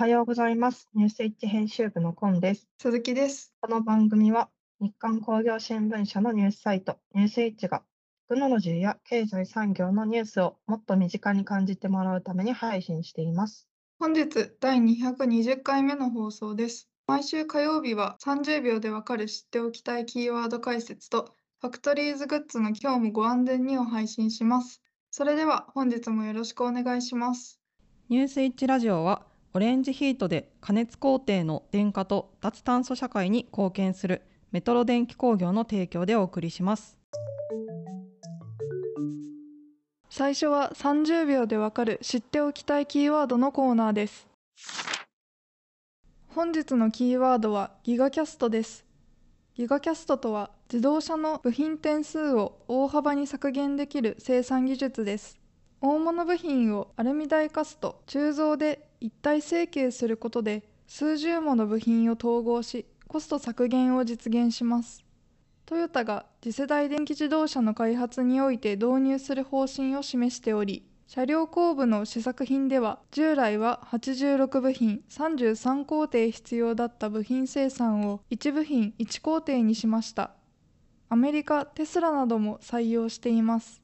はようございます。ニュースイッチ編集部のコンです。鈴木です。この番組は日刊工業新聞社のニュースサイトニュースイッチがテクノロジーや経済産業のニュースをもっと身近に感じてもらうために配信しています。本日第220回目の放送です。毎週火曜日は30秒でわかる知っておきたいキーワード解説とファクトリーズグッズの今日もご安全にを配信します。それでは本日もよろしくお願いします。ニュースイッチラジオはオレンジヒートで加熱工程の電化と脱炭素社会に貢献するメトロ電気工業の提供でお送りします。最初は30秒でわかる知っておきたいキーワードのコーナーです。本日のキーワードはギガキャストです。ギガキャストとは自動車の部品点数を大幅に削減できる生産技術です。大物部品をアルミダイカスト、鋳造で一体成形することで数十もの部品を統合しコスト削減を実現します。トヨタが次世代電気自動車の開発において導入する方針を示しており車両後部の試作品では従来は86部品33工程必要だった部品生産を1部品1工程にしましたアメリカテスラなども採用しています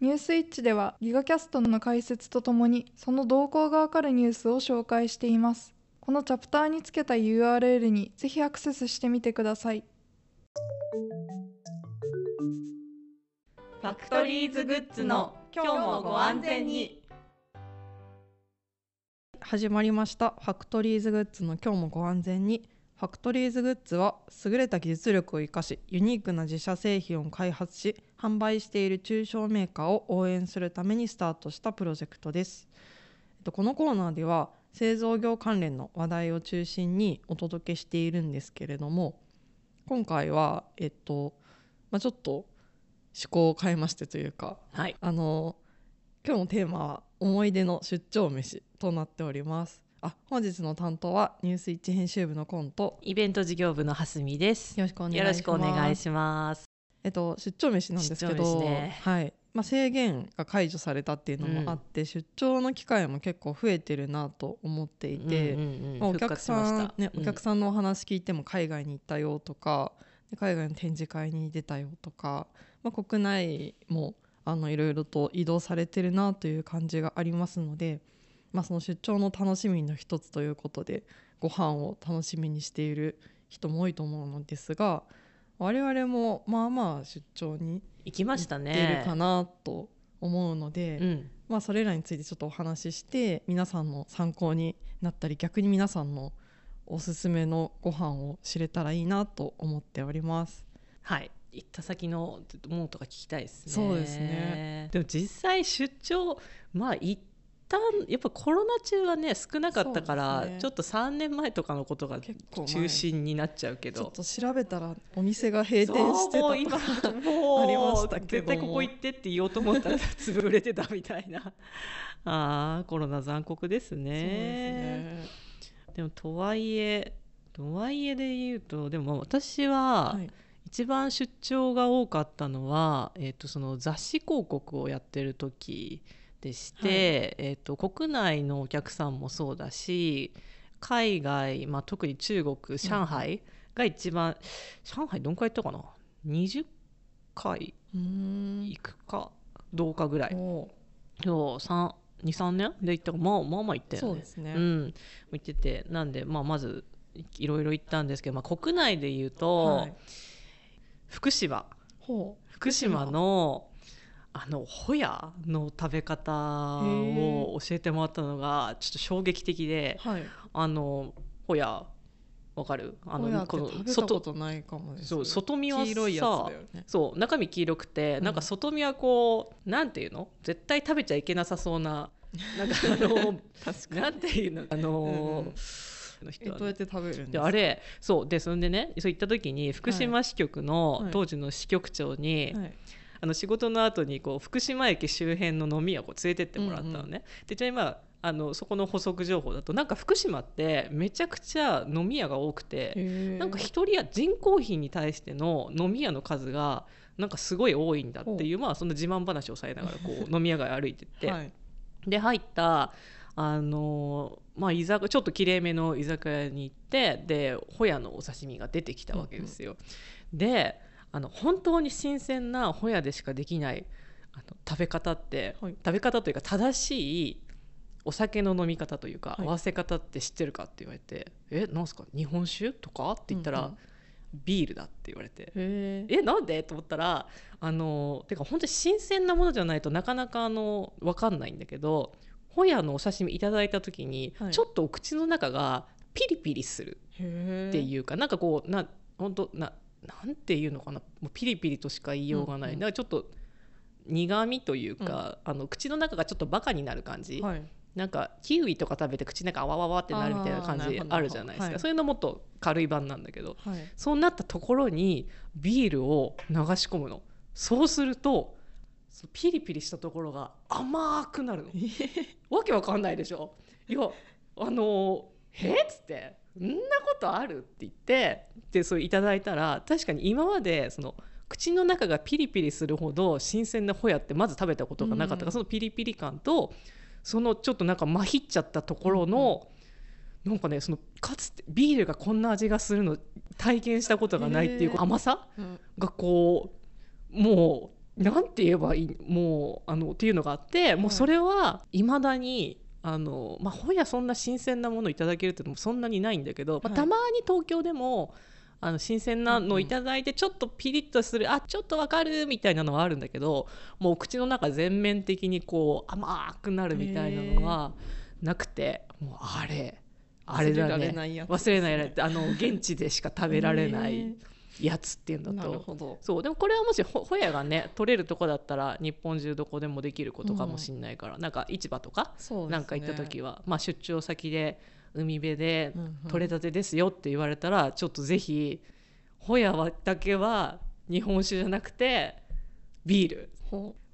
ニュースイッチではギガキャストの解説とともにその動向がわかるニュースを紹介しています。このチャプターにつけた URL にぜひアクセスしてみてください。ファクトリーズグッズの今日もご安全に。始まりました。ファクトリーズグッズの今日もご安全にファクトリーズグッズは優れた技術力を生かしユニークな自社製品を開発し販売している中小メーカーを応援するためにスタートしたプロジェクトです。えっとこのコーナーでは製造業関連の話題を中心にお届けしているんですけれども今回はえっと、まあ、ちょっと趣向を変えましてというかはいあの今日のテーマは思い出の出張飯となっております。あ本日の担当はニュースイッチ編集部のコント。イベント事業部の蓮見です。よろしくお願いします。よろしくお願いします。えっと出張飯なんですけど、飯ね。はい。まあ制限が解除されたっていうのもあって、出張の機会も結構増えてるなと思っていて、うんうんうん。まあお客さんお客んさんのお話聞いても海外に行ったよとか、で海外の展示会に出たよとか、まあ国内もあのいろいろと移動されてるなという感じがありますので、まあその出張の楽しみの一つということでご飯を楽しみにしている人も多いと思うのですが、我々もまあまあ出張に行きましたね。るかなと思うので、うん。まあ、それらについてちょっとお話しして皆さんの参考になったり逆に皆さんのおすすめのご飯を知れたらいいなと思っております。はい。行った先のものとか聞きたいですね。そうですね。でも実際出張まあ一旦やっぱコロナ中はね少なかったから、ね。ちょっと3年前とかのことが中心になっちゃうけちょっどと調べたらお店が閉店してそうもう今たとかもうありましたけども。絶対ここ行ってって言おうと思ったら潰れてたみたいな。あーコロナ残酷ですね。ですね。でもとはいえとはいえで言うとでも私ははい。一番出張が多かったのは、えー、とその雑誌広告をやってる時でして、はい。えー、と国内のお客さんもそうだし海外、まあ、特に中国上海が一番、上海どんくらい行ったかな？20回行くかどうかぐらい。おそう23年で行ったか。まあまあまあ行ったよね。そうですね。うん、行ってて。なんで、まあ、まずいいろいろ行ったんですけど、まあ、国内で言うと、はい、福島。ほ福島のあのホヤの食べ方を教えてもらったのがちょっと衝撃的でうはい。あのホヤわかる？あのことないかもです。そう外見はさ黄色いやつだよね。そう中身黄色くて、うんなんか外見はこうなんていうの？絶対食べちゃいけなさそうななんかあの。なんていうの？あの、うんうんの人はねえどうやって食べるんですか？であれそうでそれでねそう行った時に福島支局のはい当時の支局長に、はい。あの仕事の後にこう福島駅周辺の飲み屋を連れてってもらったのね。うんでじゃあ今あのそこの補足情報だとなんか福島ってめちゃくちゃ飲み屋が多くて。なんか一人や人口比に対しての飲み屋の数がなんかすごい多いんだっていうまあその自慢話をされながらこう飲み屋街歩いてって、はい。で入ったあのまあ、居酒ちょっときれいめの居酒屋に行ってでホヤのお刺身が出てきたわけですよ。であの本当に新鮮なホヤでしかできないあの食べ方って、はい。食べ方というか正しいお酒の飲み方というか、はい。合わせ方って知ってるかって言われて「えなんすか？日本酒とか?」って言ったら、うんうん。ビールだって言われて。へええなんで？と思ったらあのてか本当に新鮮なものじゃないとなかなかあの分かんないんだけどホヤのお刺身いただいた時に、はい。ちょっとお口の中がピリピリするっていうか、なんかこうな本当ななんていうのかなもうピリピリとしか言いようがない、うんうん。なんかちょっと苦味というか、あの口の中がちょっとバカになる感じ、はい。なんかキウイとか食べて口の中あわわわってなるみたいな感じあるじゃないですか、はい。そういうのもっと軽い版なんだけどはい。そうなったところにビールを流し込むの。そうするとそのピリピリしたところが甘くなるの。わけわかんないでしょ。いやあのえっつって「んなことある?」って言ってでそれいただいたら確かに今までその口の中がピリピリするほど新鮮なホヤってまず食べたことがなかった。から、うん。そのピリピリ感とそのちょっとなんかまひっちゃったところの、なんかねそのかつてビールがこんな味がするの体験したことがないっていう甘さうん。がこうもうなんて言えばいいもうあのっていうのがあってもうそれはいまだにあの、まあ、本屋そんな新鮮なものいただけるってのもそんなにないんだけど、まあ、はい。たまに東京でもあの新鮮なのをいただいてちょっとピリッとする、あちょっとわかるみたいなのはあるんだけどもう口の中全面的にこう甘くなるみたいなのはなくてもうあれあれだね。ないやつ忘れない。やつあの現地でしか食べられなへいやつっていうんだなるとほど。そう。でもこれはもしホホヤがね取れるとこだったら日本中どこでもできることかもしれないから、なんか市場とかそうですね。なんか行った時は、まあ、出張先で海辺でうんうん。取れたてですよって言われたら、ちょっとぜひホヤはだけは日本酒じゃなくてビール、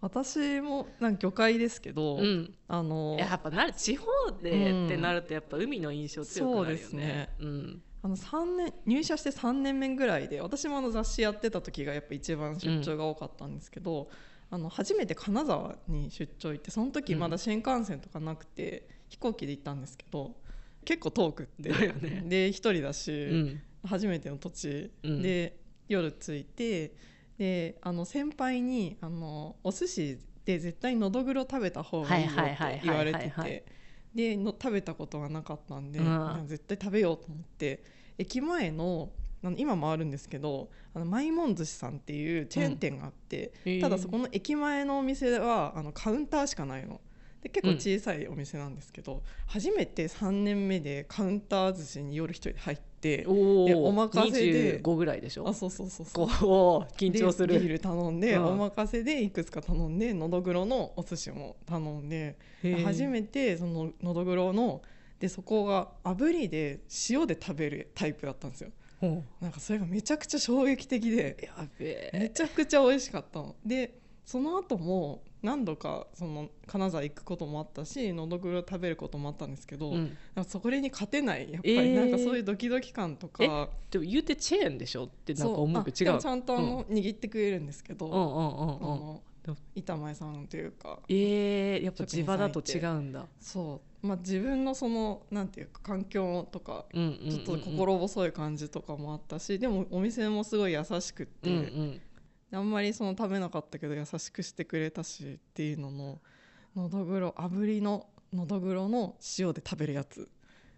私もなんか魚介ですけど、うん、あのやっぱなる地方でってなるとやっぱ海の印象強くなるよね。うんあの3年入社して3年目ぐらいで私もあの雑誌やってた時がやっぱ一番出張が多かったんですけど、あの初めて金沢に出張行ってその時まだ新幹線とかなくて、飛行機で行ったんですけど結構遠くって。ね。で一人だし、うん。初めての土地、うん。で夜着いてであの先輩にあのお寿司で絶対のどぐろ食べた方がいいよって言われててでの食べたことがなかったんで、うん。絶対食べようと思って駅前のあの今もあるんですけどあのマイモン寿司さんっていうチェーン店があって、へー。ただそこの駅前のお店はあのカウンターしかないの。で結構小さいお店なんですけど、初めて3年目でカウンター寿司に夜一人で入っておお任せで。25ぐらいでしょ？あそうそうそうそう。こう緊張する。でビール頼んで、うん。お任せでいくつか頼んでのどぐろのお寿司も頼んで。初めてそののどぐろのでそこが炙りで塩で食べるタイプだったんですよ。ほなんかそれがめちゃくちゃ衝撃的でうやべめえちゃくちゃ美味しかったの。でその後も何度かその金沢行くこともあったしのどぐろ食べることもあったんですけど、うん。そこに勝てない。やっぱり、えー。なんかそういうドキドキ感とか。でも言うてチェーンでしょ？ってなんか思う。けど違う。ちゃんとあの、握ってくれるんですけど、うんうんうんあうん。のでも板前さんというかえー、やっぱ地場だと違うんだ。そう、まあ、自分のそのなんていうか環境とかうんうんうんうん。ちょっと心細い感じとかもあったし、でもお店もすごい優しくって、うんうんあんまりその食べなかったけど優しくしてくれたしっていうのののどぐろ炙りののどぐろの塩で食べるやつ。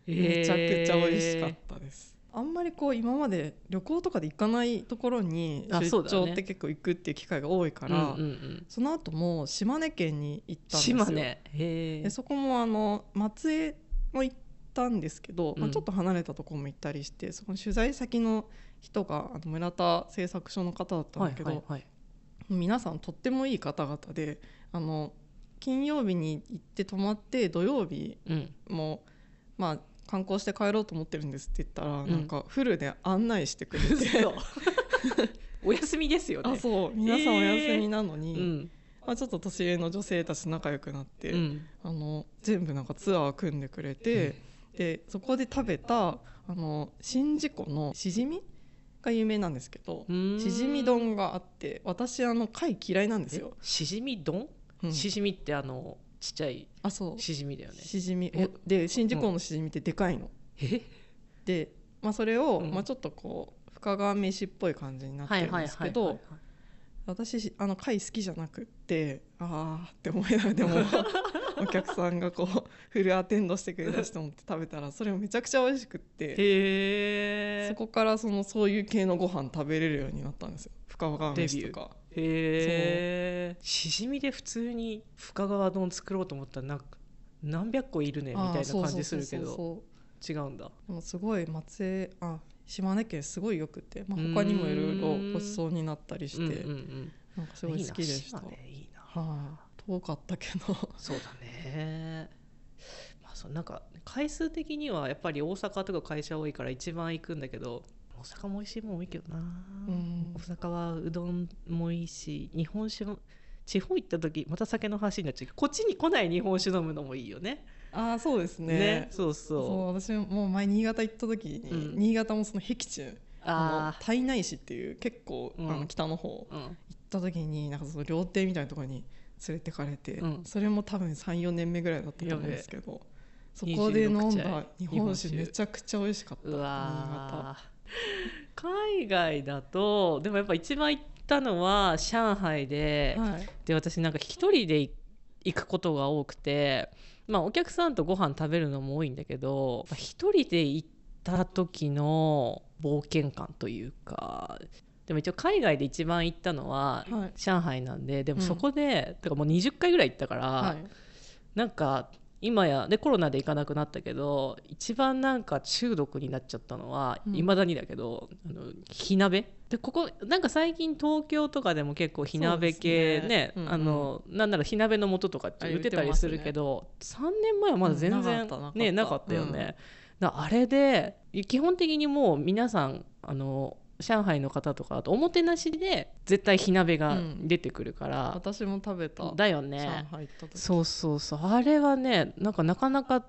めちゃくちゃ美味しかったです。あんまりこう今まで旅行とかで行かないところに出張って結構行くっていう機会が多いから、うんうんうん。その後も島根県に行ったんですよ。島根。へえでそこもあの松江も行ったんですけど、まあ、うんちょっと離れたところも行ったりしてそこの取材先の人があの村田製作所の方だったんはいだけど、はいはい皆さんとってもいい方々であの金曜日に行って泊まって土曜日うん。もまあ観光して帰ろうと思ってるんですって言ったら、ん。なんかフルで案内してくれて。嘘。お休みですよね。あそう。皆さんお休みなのに、うん。まあ、ちょっと年上の女性たち仲良くなって、うん。あの全部なんかツアー組んでくれて、でそこで食べたあの宍道湖のしじみが有名なんですけどしじみ丼があって私あの貝嫌いなんですえよ。しじみ丼？うん。しじみってあのちっちゃいあそう。しじみだよね。しじみで宍道湖のしじみってでかいの、え？で、まあ、それを、うん。まあ、ちょっとこう深川飯っぽい感じになってはいるんですけはいはいはいど私あの貝好きじゃなくってああって思いながらでも お客さんがこうフルアテンドしてくれたしと思って食べたらそれもめちゃくちゃ美味しくってそこからそのそういう系のご飯食べれるようになったんですよ。深川飯とか。へえしじみで普通に深川丼作ろうと思ったらなんか何百個いるねみたいな感じするけど。違うんだ。でもすごい松江あ島根県すごいよくて、まあ、他にもいろいろごちそうになったりして、うんなんかすごい好きでした。いいな。はい、遠かったけど。そうだね。まあそうなんか回数的にはやっぱり大阪とか会社多いから一番行くんだけど大阪も美味しいもん多いけどな、ん。大阪はうどんもいいし日本酒も地方行った時また酒の話になっちゃうけどこっちに来ない日本酒飲むのもいいよねああそうですね。ねそうそう。私も前新潟行った時に、うん。新潟もその僻地ああの胎内市っていう結構、うん。あの北の方行あうん。った時になんかその料亭みたいなところに連れてかれて、うん。それも多分34年目ぐらいだったと思うんですけどそべこで飲ん26だ日本酒めちゃくちゃ美味しかったう新わー。海外だとでもやっぱ一番行ったのは上海で、潟はい。で私なんか一人で行くことが多くてまあお客さんとご飯食べるのも多いんだけどまあ一人で行った時の冒険感というかでも一応海外で一番行ったのははい。上海なんででもうん。そこで、だからもう20回ぐらい行ったから、はい。なんか今やでコロナで行かなくなったけど一番なんか中毒になっちゃったのはいうん。だにだけどあの火鍋。でここなんか最近東京とかでも結構火鍋系ねね。うんうん。あのなんなら火鍋の素とかって売ってたりするけど、3年前はまだ全うん然、ねなかったよね、だからあれで基本的にもう皆さんあの上海の方とかあとおもてなしで絶対火鍋が出てくるから、私も食べた。だよ上ね海行った時。そうそうそう。あれはねなんかなかなか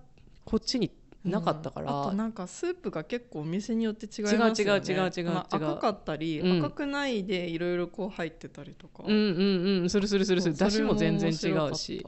こっちになかったから、うんあとなんかスープが結構お店によって違いますよね。違う違う違う違うまあ違う赤かったり、うん。赤くないでいろいろこう入ってたりとか、うんうんうんするするするする。だしも全然違うし。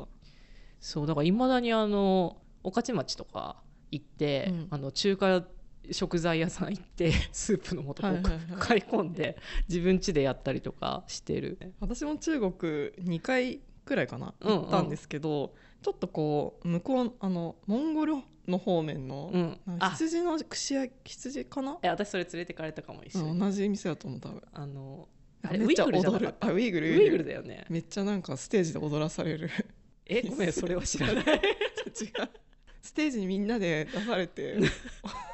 そうだからいまだにあの御徒町とか行って、うん。あの中華食材屋さん行ってスープの素をはいはいはい。買い込んで自分家でやったりとかしてる。た私も中国2回くらいかなうんうん。行ったんですけど、ちょっとこう向こうあのモンゴルの方面の、うん。羊の串焼き羊かな、え私それ連れてかれたかも一緒に、うん、同じ店だと思う多分。あのあれめっちゃウイグルじゃなかった？あウイグル。ウイグルだよね。めっちゃなんかステージで踊らされる。えごめんそれは知らない。違う。ステージにみんなで出されて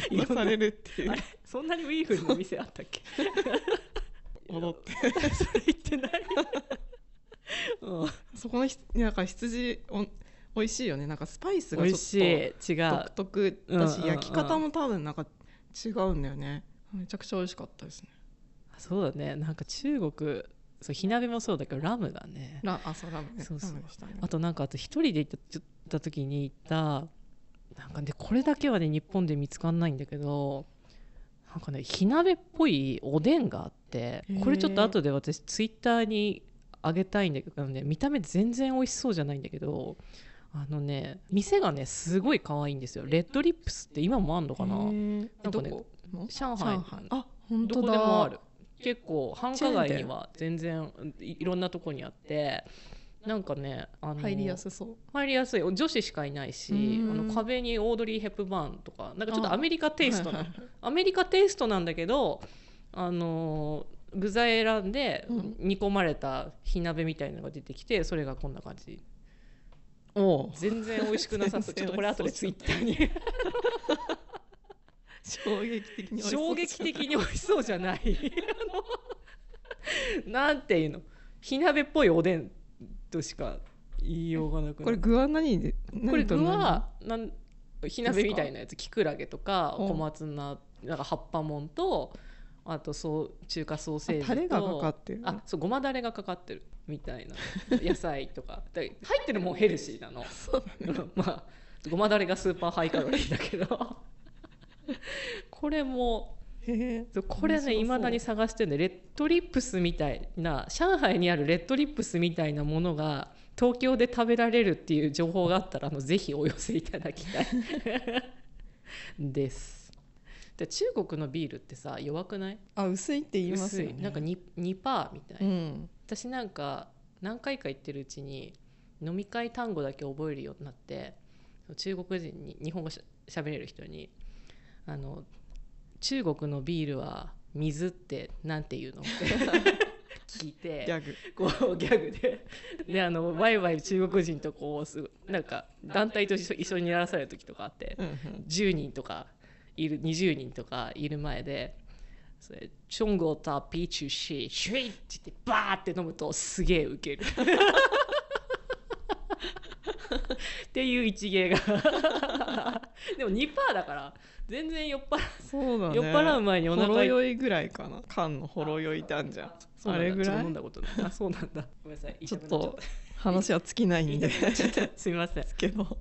踊らされるっていう。そんなにウイグルの店あったっけ？踊って。それ言ってない、うん。そこのひなんか羊お美味しいよね。なんかスパイスが美味しちょっい。違う。と独特だし、うんうんうん。焼き方も多分なんか違うんだよね。めちゃくちゃ美味しかったですね。そうだね。なんか中国そう火鍋もそうだけどラムがね。ラあそうラムね。そうそう。ラムでしたね。あとなんかあと一人で行った行った時に行ったなんかねこれだけはね日本で見つかんないんだけどなんかね火鍋っぽいおでんがあってこれちょっと後で私ツイッターにあげたいんだけど、ね、見た目全然美味しそうじゃないんだけどあのね店がねすごい可愛いんですよ。レッドリップスって今もあんのかな？なんかねどこ？の上海。あ本ど当だ。こでもある。結構繁華街には全然いいろんなとこにあってなんかねあの入りやすそう。入りやすい。女子しかいないしうん。あの壁にオードリー・ヘップバーンとかなんかちょっとあ。アメリカテイストなアメリカテイストなんだけどあの具材選んでうん。煮込まれた火鍋みたいなのが出てきてそれがこんな感じ。おう。全然美味しくなさそう。ちょっとこれ後でツイッターに。衝撃的に美味しそう衝撃的に美味しそうじゃない。なんていうの？火鍋っぽいおでんとしか言いようがなくなこれ具は何で？これ具はなん火鍋みたいなやつきくらげとかうん小松菜なんか葉っぱもんとあとそう中華ソーセージとタレがかかってる。あそうごまだれがかかってるみたいな。野菜とか。だ入ってるもんヘルシーなの。まあごまだれがスーパーハイカロリーだけど。これもへこれねいまだに探してるんでレッドリップスみたいな上海にあるレッドリップスみたいなものが東京で食べられるっていう情報があったらあのぜひお寄せいただきたい。です。で中国のビールってさ弱くない？あ薄いって言いますよね。なんか 2%, 2パーみたいな、うん。私なんか何回か行ってるうちに飲み会単語だけ覚えるようになって中国人に日本語しゃべれる人にあの中国のビールは水ってなんて言うの？っ て聞いて。ギャグ。こうギャグで。であのワイワイ中国人とこうすなんか団体と一緒一緒にやらされる時とかあってうんうん。10人とかいる20人とかいる前で「それ中国とピーチュシーシュイ!」って言ってバーって飲むとすげえウケる。っていう一芸が でも2%だから全然酔っ払そうだね。酔っ払う前にお腹ほろ酔いぐらいかな。缶のほろ酔いってあんじゃん。あれぐらい？ちょっと飲んだことない。あそうなんだ。ごめんなさい。ちょっと話は尽きないんで。すみません。けど。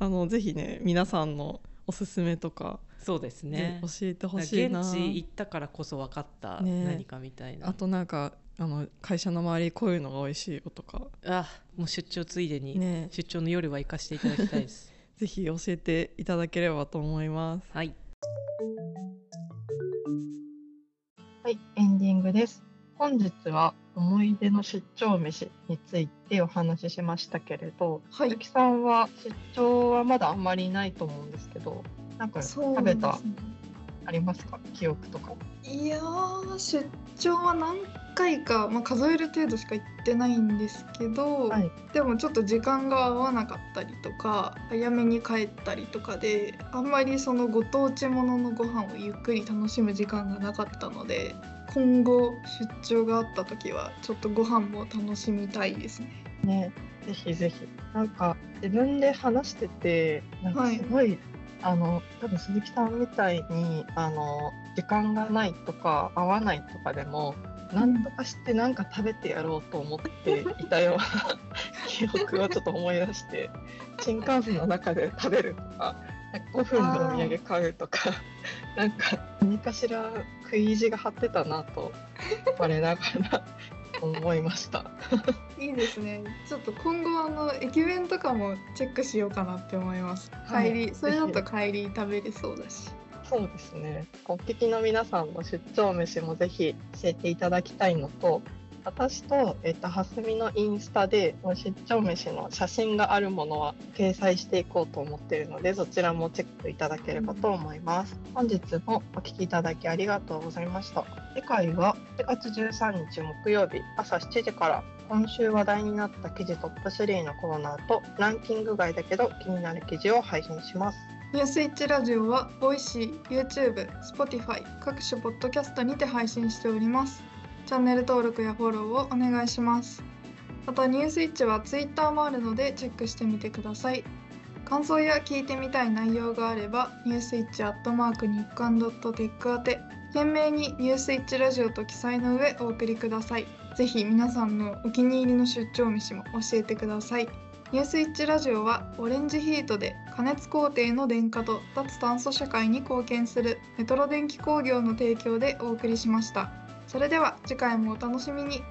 あのぜひね皆さんのおすすめとか、そうですね教えてほしいな。現地行ったからこそ分かったね。何かみたいな、あとなんかあの会社の周りこういうのが美味しいよとか。あもう出張ついでに、ね。出張の夜は行かせていただきたいですぜひ教えていただければと思います。はい。はい、エンディングです。本日は思い出の出張飯についてお話ししましたけれど、はい。鈴木さんは出張はまだあんまりないと思うんですけど、なんかそう食べたねありますか？記憶とか。いやー出張は何回か、まあ、数える程度しか行ってないんですけど、はいでもちょっと時間が合わなかったりとか早めに帰ったりとかであんまりそのご当地もののご飯をゆっくり楽しむ時間がなかったので今後出張があった時はちょっとご飯も楽しみたいですね。ね、ぜひぜひ。なんか自分で話してて、なんかすごい、あの多分鈴木さんみたいにあの時間がないとか合わないとかでも。なんとかしてなんか食べてやろうと思っていたような 記憶をちょっと思い出して新幹線の中で食べるとか5分でお土産買うとかなんか何かしら食い意地が張ってたなと我ながら思いました。いいですね。ちょっと今後あの駅弁とかもチェックしようかなって思います。はい帰り、それだと帰り食べれそうだし。そうですね。お聞きの皆さんの出張飯もぜひ教えていただきたいのと、私と、えっと、はすみのインスタで出張飯の写真があるものは掲載していこうと思っているので、そちらもチェックいただければと思います。本日もお聞きいただきありがとうございました。次回は4月13日木曜日朝7時から今週話題になった記事トップ3のコーナーとランキング外だけど気になる記事を配信します。ニュースイッチラジオは、 Voicy、YouTube、Spotify、各種ポッドキャストにて配信しております。チャンネル登録やフォローをお願いします。また、ニュースイッチは Twitter もあるのでチェックしてみてください。感想や聞いてみたい内容があれば、ニュースイッチアットマーク日刊ドットテック宛て、懸命にニュースイッチラジオと記載の上お送りください。ぜひ皆さんのお気に入りの出張飯も教えてください。ニュースイッチラジオはオレンジヒートで加熱工程の電化と脱炭素社会に貢献するメトロ電気工業の提供でお送りしました。それでは次回もお楽しみに。